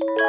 you.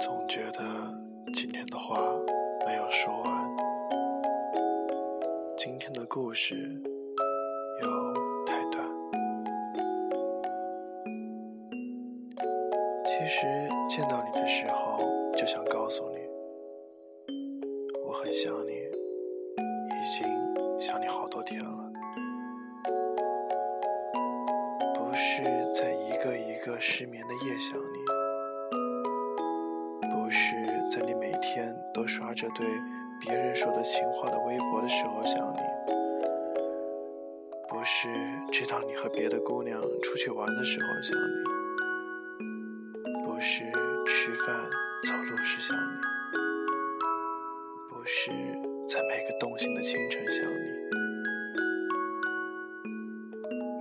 总觉得今天的话没有说完，今天的故事有太短，其实见到你的时候就想告诉你，我很想你，已经想你好多天了。不是在一个一个失眠的夜想你，着对。别人说的情话的微博的时候想你，不是知道你和别的姑娘出去玩的时候想你，不是吃饭走路时想你，不是在每个动心的清晨想你，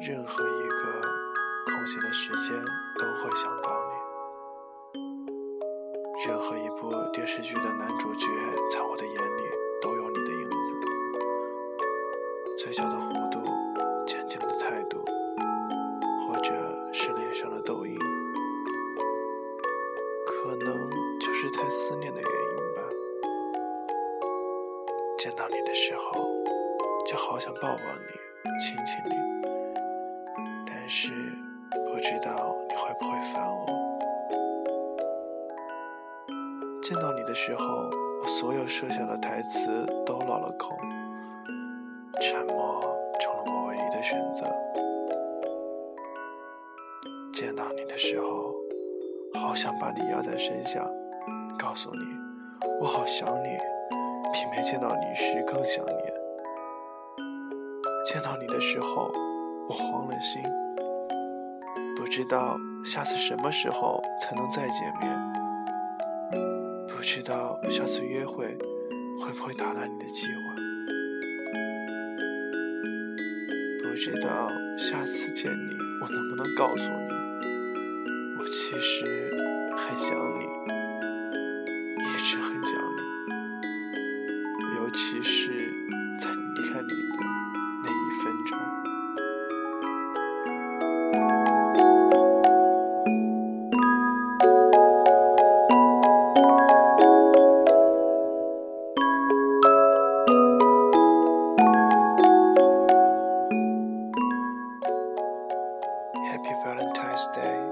任何一个空闲的时间都会想到你，任何一部电视剧的男主角在我的眼里都有你的影子。嘴角的弧度，坚定的态度，或者是脸上的痘印，可能就是太思念的原因吧。见到你的时候，就好想抱抱你，亲亲你，但是不知道你会不会烦我。见到你的时候，我所有设下的台词都落了空。沉默成了我唯一的选择。见到你的时候，好想把你压在身下，告诉你我好想你，比没见到你时更想念。见到你的时候，我慌了心，不知道下次什么时候才能再见面，知道下次约会会不会打乱你的计划。不知道下次见你，我能不能告诉你，我其实很想你，一直很想你，尤其是 this day.